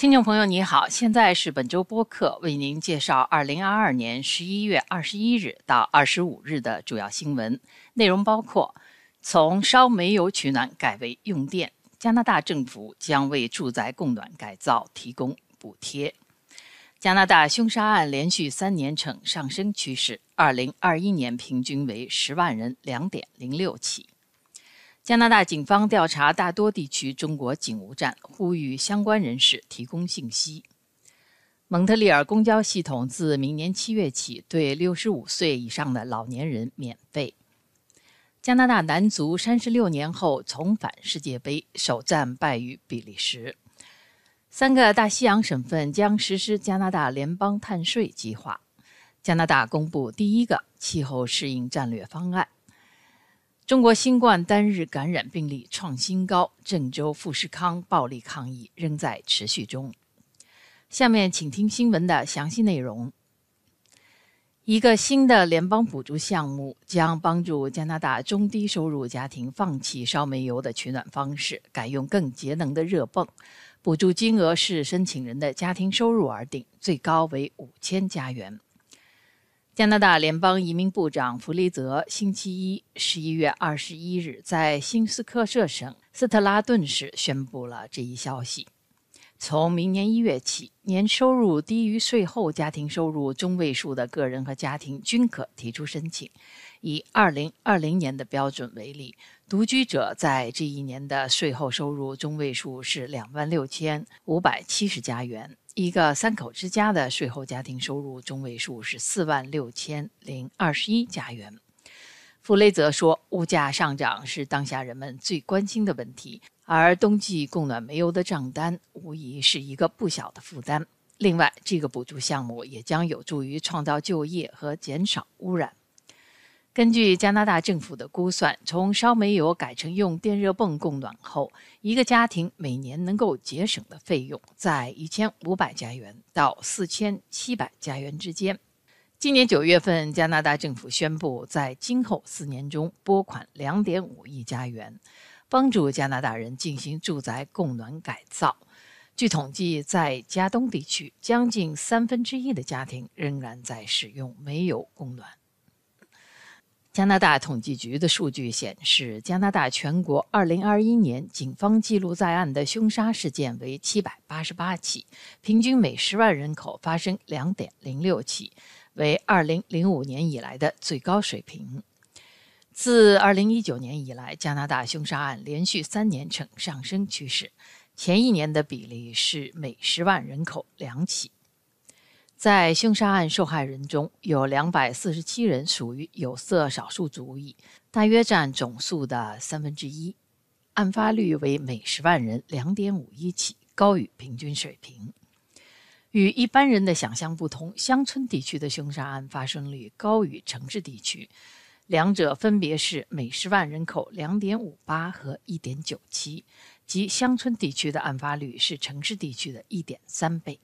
听众朋友，你好，现在是本周播客为您介绍二零二二年十一月二十一日到二十五日的主要新闻内容，包括：从烧煤油取暖改为用电，加拿大政府将为住宅供暖改造提供补贴；加拿大凶杀案连续三年呈上升趋势，二零二一年平均为十万人两点零六起。加拿大警方调查大多地区中国警务站，呼吁相关人士提供信息。蒙特利尔公交系统自明年七月起对六十五岁以上的老年人免费。加拿大男足三十六年后重返世界杯，首战败于比利时。三个大西洋省份将实施加拿大联邦碳税计划。加拿大公布第一个气候适应战略方案。中国新冠单日感染病例创新高，郑州富士康暴力抗议仍在持续中。下面请听新闻的详细内容。一个新的联邦补助项目将帮助加拿大中低收入家庭放弃烧煤油的取暖方式，改用更节能的热泵。补助金额是申请人的家庭收入而定，最高为五千加元。加拿大联邦移民部长弗雷泽星期一（十一月二十一日）在新斯科舍省斯特拉顿市宣布了这一消息。从明年一月起，年收入低于税后家庭收入中位数的个人和家庭均可提出申请。以二零二零年的标准为例，独居者在这一年的税后收入中位数是两万六千五百七十加元。一个三口之家的税后家庭收入中位数是四万六千零二十一加元。弗雷泽说：“物价上涨是当下人们最关心的问题，而冬季供暖煤油的账单无疑是一个不小的负担。另外，这个补助项目也将有助于创造就业和减少污染。”根据加拿大政府的估算，从烧煤油改成用电热泵供暖后，一个家庭每年能够节省的费用在一千五百加元到四千七百加元之间。今年九月份，加拿大政府宣布，在今后四年中拨款两点五亿加元，帮助加拿大人进行住宅供暖改造。据统计，在加东地区，将近三分之一的家庭仍然在使用煤油供暖。加拿大统计局的数据显示，加拿大全国2021年警方记录在案的凶杀事件为788起，平均每10万人口发生2.06起，为2005年以来的最高水平。自2019年以来，加拿大凶杀案连续三年呈上升趋势，前一年的比例是每10万人口两起。在凶杀案受害人中有两百四十七人属于有色少数族裔，大约占总数的三分之一。案发率为每十万人两点五一起，高于平均水平。与一般人的想象不同，乡村地区的凶杀案发生率高于城市地区，两者分别是每十万人口两点五八和一点九七，即乡村地区的案发率是城市地区的一点三倍。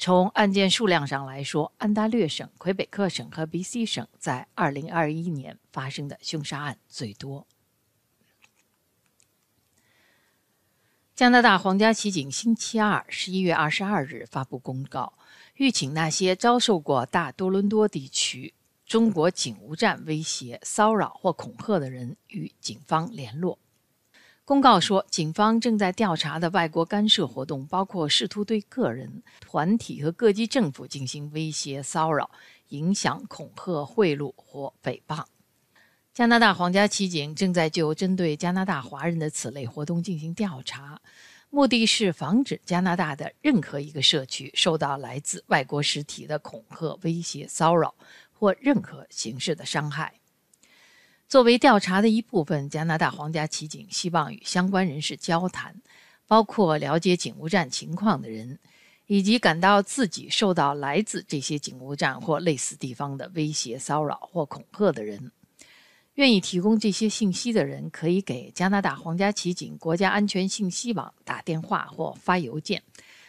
从案件数量上来说，安大略省、魁北克省和 B.C 省在2021年发生的凶杀案最多。加拿大皇家骑警星期二（十一月二十二日）发布公告，吁请那些遭受过大多伦多地区中国警务站威胁、骚扰或恐吓的人与警方联络。公告说，警方正在调查的外国干涉活动包括试图对个人、团体和各级政府进行威胁、骚扰、影响、恐吓、贿赂或诽谤。加拿大皇家骑警正在就针对加拿大华人的此类活动进行调查，目的是防止加拿大的任何一个社区受到来自外国实体的恐吓、威胁、骚扰或任何形式的伤害。作为调查的一部分，加拿大皇家骑警希望与相关人士交谈，包括了解警务站情况的人，以及感到自己受到来自这些警务站或类似地方的威胁、骚扰或恐吓的人。愿意提供这些信息的人，可以给加拿大皇家骑警国家安全信息网打电话或发邮件，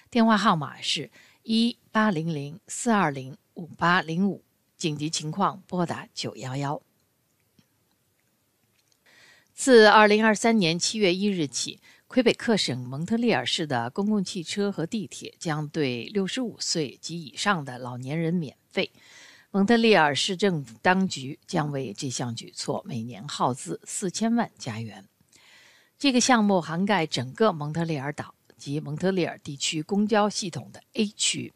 电话号码是一八零零四二零五八零五，紧急情况拨打九幺幺。自2023年7月1日起，魁北克省蒙特利尔市的公共汽车和地铁将对六十五岁及以上的老年人免费。蒙特利尔市政府当局将为这项举措每年耗资四千万加元。这个项目涵盖整个蒙特利尔岛及蒙特利尔地区公交系统的 A 区。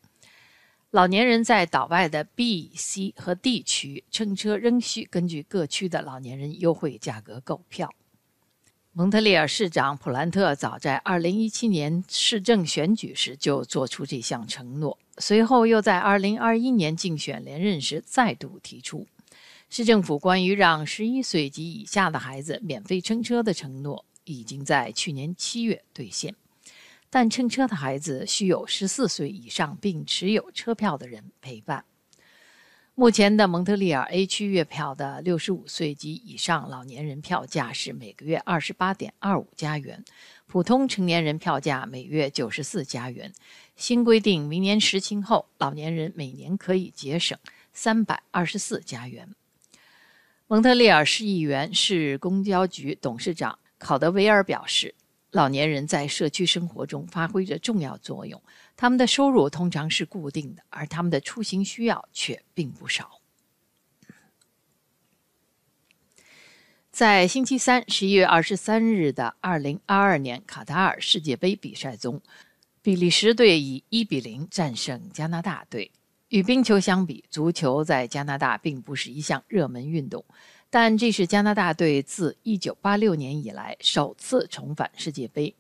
老年人在岛外的 B、C 和 D 区乘车仍需根据各区的老年人优惠价格购票。蒙特利尔市长普兰特早在2017年市政选举时就做出这项承诺，随后又在2021年竞选连任时再度提出，市政府关于让11岁及以下的孩子免费乘车的承诺已经在去年七月兑现，但乘车的孩子需有14岁以上并持有车票的人陪伴。目前的蒙特利尔 A 区月票的六十五岁及以上老年人票价是每个月二十八点二五加元，普通成年人票价每月九十四加元。新规定明年实行后，老年人每年可以节省三百二十四加元。蒙特利尔市议员、市公交局董事长考德维尔表示。老年人在社区生活中发挥着重要作用，他们的收入通常是固定的，而他们的出行需要却并不少。在星期三，十一月二十三日的二零二二年卡塔尔世界杯比赛中，比利时队以一比零战胜加拿大队。与冰球相比，足球在加拿大并不是一项热门运动。但这是加拿大队自1986年以来首次重返世界杯，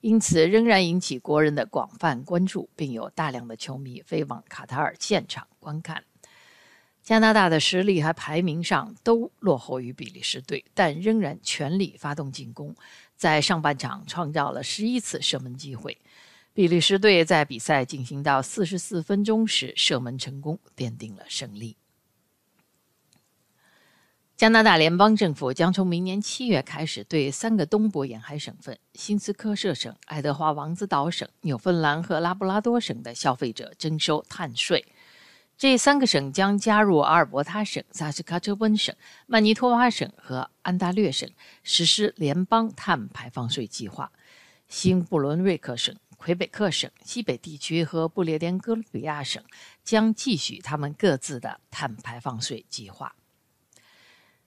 因此仍然引起国人的广泛关注，并有大量的球迷飞往卡塔尔现场观看。加拿大的实力和排名上都落后于比利时队，但仍然全力发动进攻，在上半场创造了十一次射门机会。比利时队在比赛进行到四十四分钟时射门成功，奠定了胜利。加拿大联邦政府将从明年七月开始，对三个东部沿海省份——新斯科舍省、爱德华王子岛省、纽芬兰和拉布拉多省的消费者征收碳税。这三个省将加入阿尔伯塔省、萨斯喀彻温省、曼尼托瓦省和安大略省实施联邦碳排放税计划。新布伦瑞克省、魁北克省、西北地区和不列颠哥伦比亚省将继续他们各自的碳排放税计划。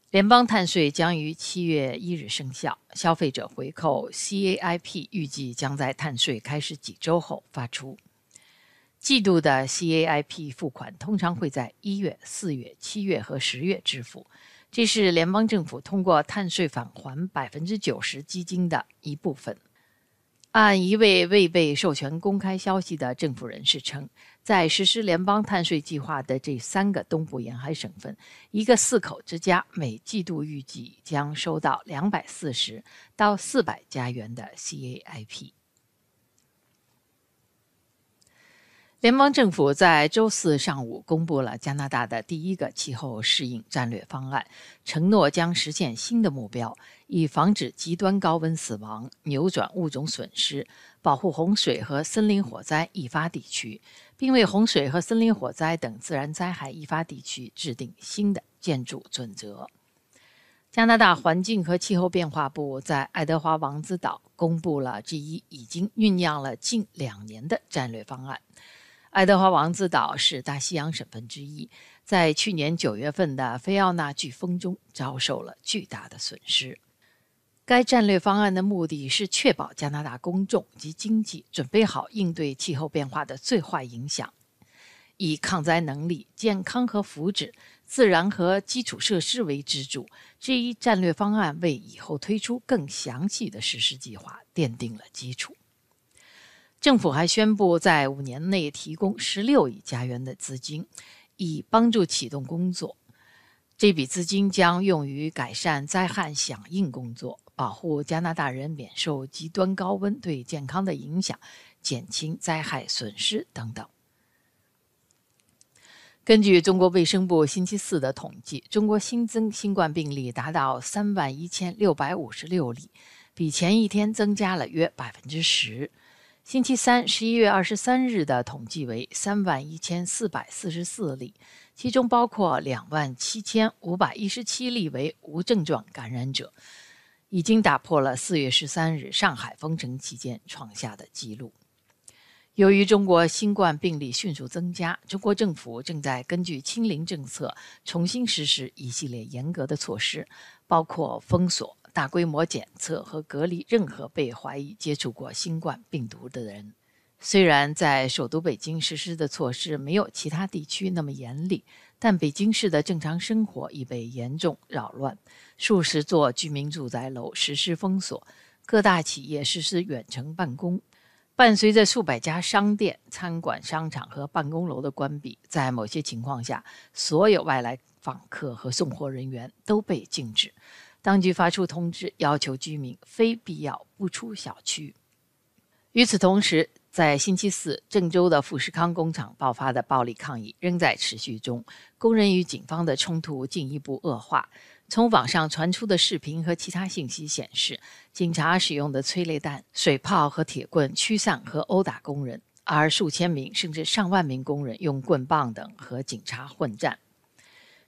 联邦碳税将于七月一日生效，消费者回扣 CAIP 预计将在碳税开始几周后发出。季度的 CAIP 付款通常会在一月、四月、七月和十月支付，这是联邦政府通过碳税返还百分之九十基金的一部分。按一位未被授权公开消息的政府人士称，在实施联邦碳税计划的这三个东部沿海省份，一个四口之家每季度预计将收到两百四十到四百加元的 CAIP。联邦政府在周四上午公布了加拿大的第一个气候适应战略方案，承诺将实现新的目标，以防止极端高温死亡、扭转物种损失、保护洪水和森林火灾易发地区，并为洪水和森林火灾等自然灾害易发地区制定新的建筑准则。加拿大环境和气候变化部在爱德华王子岛公布了这一已经酝酿了近两年的战略方案。爱德华王子岛是大西洋省份之一，在去年九月份的菲奥娜飓风中遭受了巨大的损失。该战略方案的目的是确保加拿大公众及经济准备好应对气候变化的最坏影响，以抗灾能力、健康和福祉、自然和基础设施为支柱。这一战略方案为以后推出更详细的实施计划奠定了基础。政府还宣布，在五年内提供十六亿加元的资金，以帮助启动工作。这笔资金将用于改善灾害响应工作，保护加拿大人免受极端高温对健康的影响，减轻灾害损失等等。根据中国卫生部星期四的统计，中国新增新冠病例达到三万一千六百五十六例，比前一天增加了约百分之十。星期三，十一月二十三日的统计为三万一千四百四十四例，其中包括两万七千五百一十七例为无症状感染者，已经打破了四月十三日上海封城期间创下的纪录。由于中国新冠病例迅速增加，中国政府正在根据“清零”政策重新实施一系列严格的措施，包括封锁、大规模检测和隔离任何被怀疑接触过新冠病毒的人。虽然在首都北京实施的措施没有其他地区那么严厉，但北京市的正常生活已被严重扰乱，数十座居民住宅楼实施封锁，各大企业实施远程办公。伴随着数百家商店、餐馆、商场和办公楼的关闭，在某些情况下，所有外来访客和送货人员都被禁止。当局发出通知，要求居民非必要不出小区。与此同时，在星期四，郑州的富士康工厂爆发的暴力抗议仍在持续中，工人与警方的冲突进一步恶化。从网上传出的视频和其他信息显示，警察使用的催泪弹、水炮和铁棍驱散和殴打工人，而数千名甚至上万名工人用棍棒等和警察混战。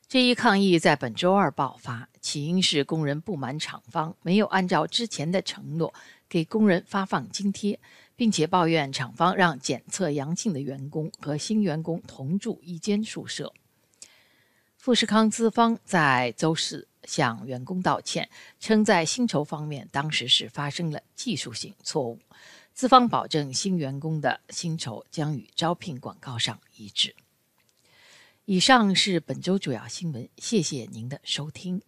这一抗议在本周二爆发，起因是工人不满厂方没有按照之前的承诺给工人发放津贴，并且抱怨厂方让检测阳性的员工和新员工同住一间宿舍。富士康资方在周四向员工道歉，称在薪酬方面当时是发生了技术性错误。资方保证新员工的薪酬将与招聘广告上一致。以上是本周主要新闻，谢谢您的收听。